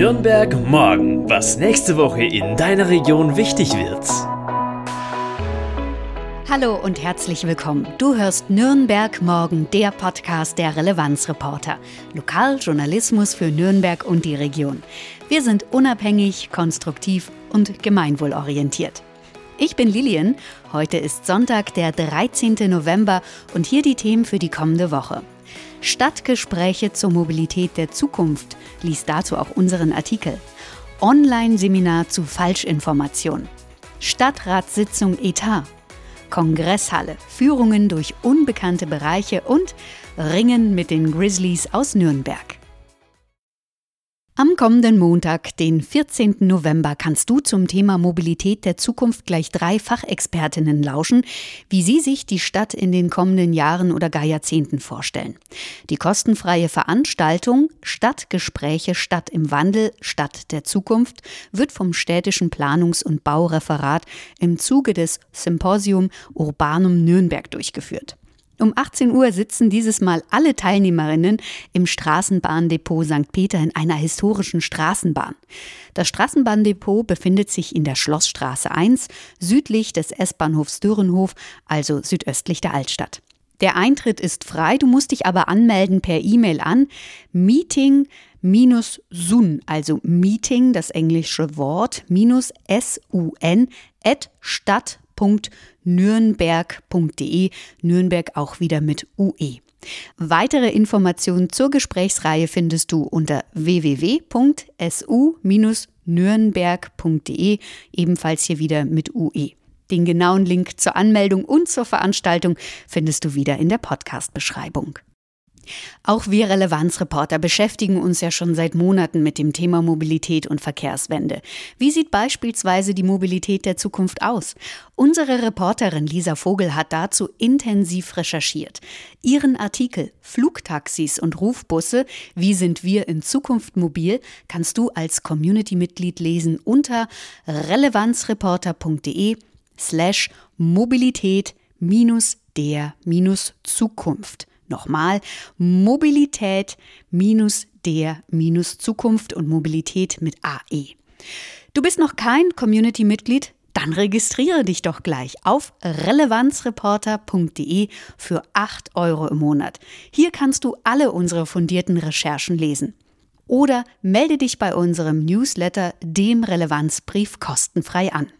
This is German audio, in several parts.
Nürnberg morgen, was nächste Woche in deiner Region wichtig wird. Hallo und herzlich willkommen. Du hörst Nürnberg morgen, der Podcast der Relevanzreporter. Lokaljournalismus für Nürnberg und die Region. Wir sind unabhängig, konstruktiv und gemeinwohlorientiert. Ich bin Lilian. Heute ist Sonntag, der 13. November und hier die Themen für die kommende Woche. Stadtgespräche zur Mobilität der Zukunft. Lies dazu auch unseren Artikel. Online-Seminar zu Falschinformation. Stadtratssitzung Etat. Kongresshalle, Führungen durch unbekannte Bereiche und Ringen mit den Grizzlies aus Nürnberg. Am kommenden Montag, den 14. November, kannst du zum Thema Mobilität der Zukunft gleich drei Fachexpertinnen lauschen, wie sie sich die Stadt in den kommenden Jahren oder gar Jahrzehnten vorstellen. Die kostenfreie Veranstaltung Stadtgespräche Stadt im Wandel, Stadt der Zukunft wird vom städtischen Planungs- und Baureferat im Zuge des Symposium Urbanum Nürnberg durchgeführt. Um 18 Uhr sitzen dieses Mal alle Teilnehmerinnen im Straßenbahndepot St. Peter in einer historischen Straßenbahn. Das Straßenbahndepot befindet sich in der Schlossstraße 1, südlich des S-Bahnhofs Dürrenhof, also südöstlich der Altstadt. Der Eintritt ist frei, du musst dich aber anmelden per E-Mail an meeting minus sun, also Meeting, das englische Wort, minus S-U-N, at stadt www.nürnberg.de, Nürnberg auch wieder mit UE. Weitere Informationen zur Gesprächsreihe findest du unter www.su-nürnberg.de, ebenfalls hier wieder mit UE. Den genauen Link zur Anmeldung und zur Veranstaltung findest du wieder in der Podcast-Beschreibung. Auch wir Relevanzreporter beschäftigen uns ja schon seit Monaten mit dem Thema Mobilität und Verkehrswende. Wie sieht beispielsweise die Mobilität der Zukunft aus? Unsere Reporterin Lisa Vogel hat dazu intensiv recherchiert. Ihren Artikel Flugtaxis und Rufbusse, wie sind wir in Zukunft mobil, kannst du als Community-Mitglied lesen unter relevanzreporter.de slash Mobilität minus der minus Zukunft. Nochmal, Mobilität minus der minus Zukunft und Mobilität mit AE. Du bist noch kein Community-Mitglied? Dann registriere dich doch gleich auf relevanzreporter.de für 8 Euro im Monat. Hier kannst du alle unsere fundierten Recherchen lesen. Oder melde dich bei unserem Newsletter, dem Relevanzbrief, kostenfrei an.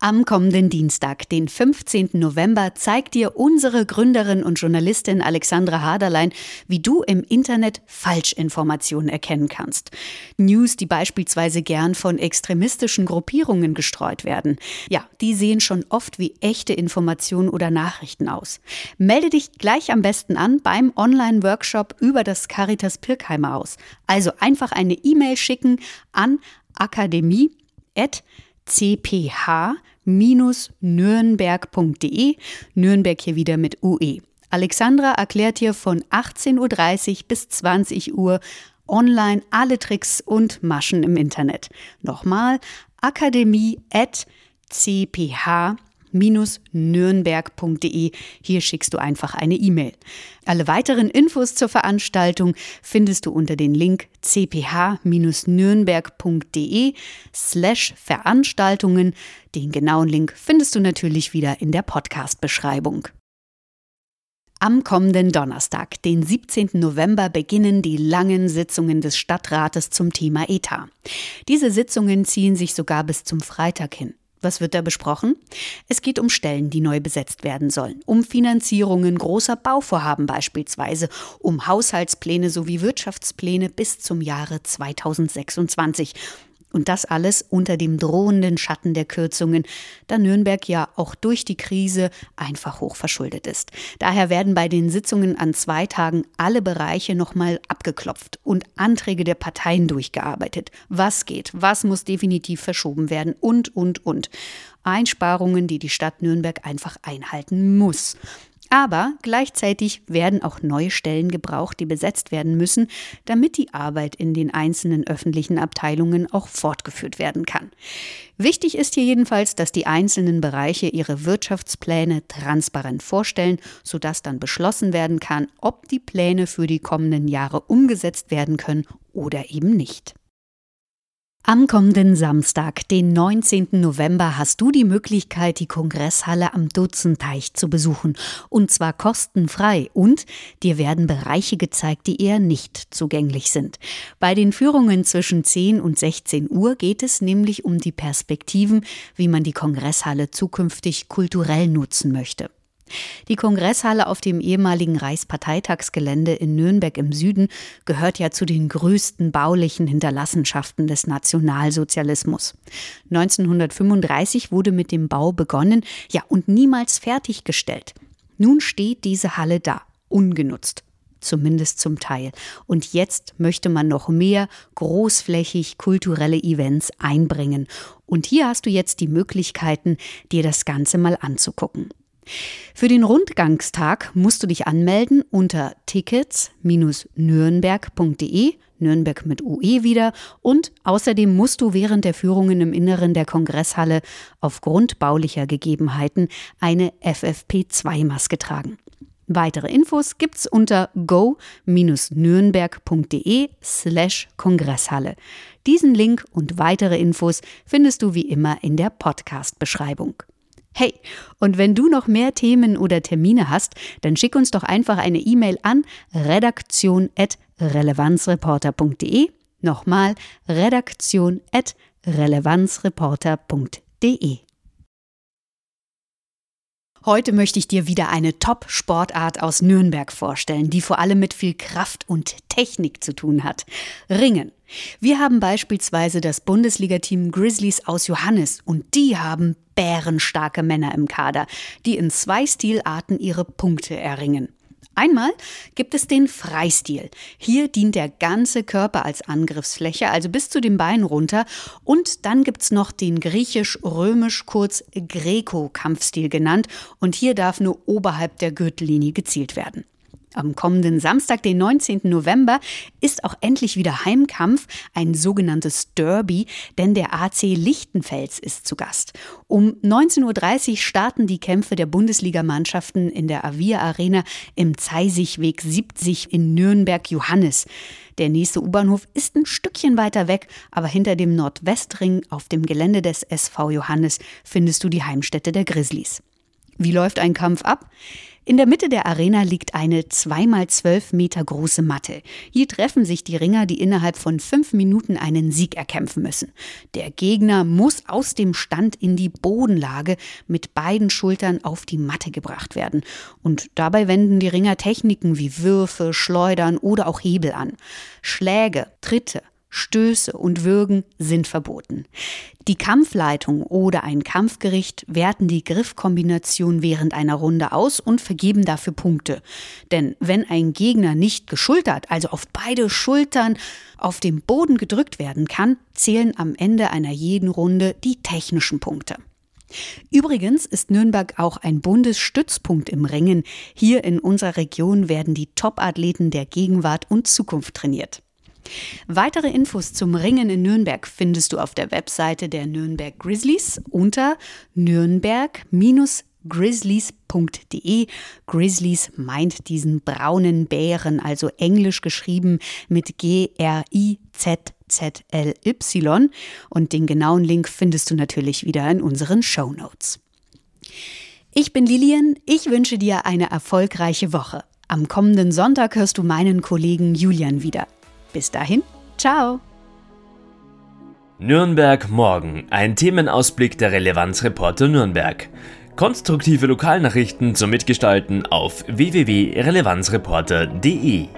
Am kommenden Dienstag, den 15. November, zeigt dir unsere Gründerin und Journalistin Alexandra Haderlein, wie du im Internet Falschinformationen erkennen kannst. News, die beispielsweise gern von extremistischen Gruppierungen gestreut werden. Ja, die sehen schon oft wie echte Informationen oder Nachrichten aus. Melde dich gleich am besten an beim Online-Workshop über das Caritas Pirkheimer aus. Also einfach eine E-Mail schicken an akademie@ nürnberg.de, Nürnberg hier wieder mit UE. Alexandra erklärt dir von 18.30 Uhr bis 20 Uhr online alle Tricks und Maschen im Internet. Nochmal akademie.cph nürnberg.de. Hier schickst du einfach eine E-Mail. Alle weiteren Infos zur Veranstaltung findest du unter den Link cph-nürnberg.de slash Veranstaltungen. Den genauen Link findest du natürlich wieder in der Podcast-Beschreibung. Am kommenden Donnerstag, den 17. November, beginnen die langen Sitzungen des Stadtrates zum Thema Etat. Diese Sitzungen ziehen sich sogar bis zum Freitag hin. Was wird da besprochen? Es geht um Stellen, die neu besetzt werden sollen, um Finanzierungen großer Bauvorhaben beispielsweise, um Haushaltspläne sowie Wirtschaftspläne bis zum Jahre 2026 und das alles unter dem drohenden Schatten der Kürzungen, da Nürnberg ja auch durch die Krise einfach hochverschuldet ist. Daher werden bei den Sitzungen an zwei Tagen alle Bereiche nochmal abgeklopft und Anträge der Parteien durchgearbeitet. Was geht, was muss definitiv verschoben werden und, und, und. Einsparungen, die die Stadt Nürnberg einfach einhalten muss. Aber gleichzeitig werden auch neue Stellen gebraucht, die besetzt werden müssen, damit die Arbeit in den einzelnen öffentlichen Abteilungen auch fortgeführt werden kann. Wichtig ist hier jedenfalls, dass die einzelnen Bereiche ihre Wirtschaftspläne transparent vorstellen, sodass dann beschlossen werden kann, ob die Pläne für die kommenden Jahre umgesetzt werden können oder eben nicht. Am kommenden Samstag, den 19. November, hast du die Möglichkeit, die Kongresshalle am Dutzenteich zu besuchen. Und zwar kostenfrei. Und dir werden Bereiche gezeigt, die eher nicht zugänglich sind. Bei den Führungen zwischen 10 und 16 Uhr geht es nämlich um die Perspektiven, wie man die Kongresshalle zukünftig kulturell nutzen möchte. Die Kongresshalle auf dem ehemaligen Reichsparteitagsgelände in Nürnberg im Süden gehört ja zu den größten baulichen Hinterlassenschaften des Nationalsozialismus. 1935 wurde mit dem Bau begonnen, ja und niemals fertiggestellt. Nun steht diese Halle da, ungenutzt zumindest zum Teil. Und jetzt möchte man noch mehr großflächig kulturelle Events einbringen. Und hier hast du jetzt die Möglichkeiten, dir das Ganze mal anzugucken. Für den Rundgangstag musst du dich anmelden unter tickets-nürnberg.de, Nürnberg mit UE wieder, und außerdem musst du während der Führungen im Inneren der Kongresshalle aufgrund baulicher Gegebenheiten eine FFP2-Maske tragen. Weitere Infos gibt's unter go-nürnberg.de slash Kongresshalle. Diesen Link und weitere Infos findest du wie immer in der Podcast-Beschreibung. Hey, und wenn du noch mehr Themen oder Termine hast, dann schick uns doch einfach eine E-Mail an redaktion.relevanzreporter.de. Nochmal redaktion.relevanzreporter.de. Heute möchte ich dir wieder eine Top-Sportart aus Nürnberg vorstellen, die vor allem mit viel Kraft und Technik zu tun hat. Ringen. Wir haben beispielsweise das Bundesligateam Grizzlies aus Johannes und die haben bärenstarke Männer im Kader, die in zwei Stilarten ihre Punkte erringen. Einmal gibt es den Freistil. Hier dient der ganze Körper als Angriffsfläche, also bis zu den Beinen runter. Und dann gibt es noch den griechisch-römisch, kurz Greco-Kampfstil genannt. Und hier darf nur oberhalb der Gürtellinie gezielt werden. Am kommenden Samstag, den 19. November, ist auch endlich wieder Heimkampf, ein sogenanntes Derby, denn der AC Lichtenfels ist zu Gast. Um 19.30 Uhr starten die Kämpfe der Bundesligamannschaften in der Avia Arena im Zeisigweg 70 in Nürnberg-Johannes. Der nächste U-Bahnhof ist ein Stückchen weiter weg, aber hinter dem Nordwestring auf dem Gelände des SV Johannes findest du die Heimstätte der Grizzlies. Wie läuft ein Kampf ab? In der Mitte der Arena liegt eine zweimal zwölf Meter große Matte. Hier treffen sich die Ringer, die innerhalb von fünf Minuten einen Sieg erkämpfen müssen. Der Gegner muss aus dem Stand in die Bodenlage mit beiden Schultern auf die Matte gebracht werden. Und dabei wenden die Ringer Techniken wie Würfe, Schleudern oder auch Hebel an. Schläge, Tritte, Stöße und Würgen sind verboten. Die Kampfleitung oder ein Kampfgericht werten die Griffkombination während einer Runde aus und vergeben dafür Punkte. Denn wenn ein Gegner nicht geschultert, also auf beide Schultern auf dem Boden gedrückt werden kann, zählen am Ende einer jeden Runde die technischen Punkte. Übrigens ist Nürnberg auch ein Bundesstützpunkt im Ringen. Hier in unserer Region werden die Top-Athleten der Gegenwart und Zukunft trainiert. Weitere Infos zum Ringen in Nürnberg findest du auf der Webseite der Nürnberg Grizzlies unter nürnberg-grizzlies.de. Grizzlies meint diesen braunen Bären, also englisch geschrieben mit G-R-I-Z-Z-L-Y. Und den genauen Link findest du natürlich wieder in unseren Show Notes. Ich bin Lilian, ich wünsche dir eine erfolgreiche Woche. Am kommenden Sonntag hörst du meinen Kollegen Julian wieder. Bis dahin, ciao! Nürnberg morgen, ein Themenausblick der Relevanzreporter Nürnberg. Konstruktive Lokalnachrichten zum Mitgestalten auf www.relevanzreporter.de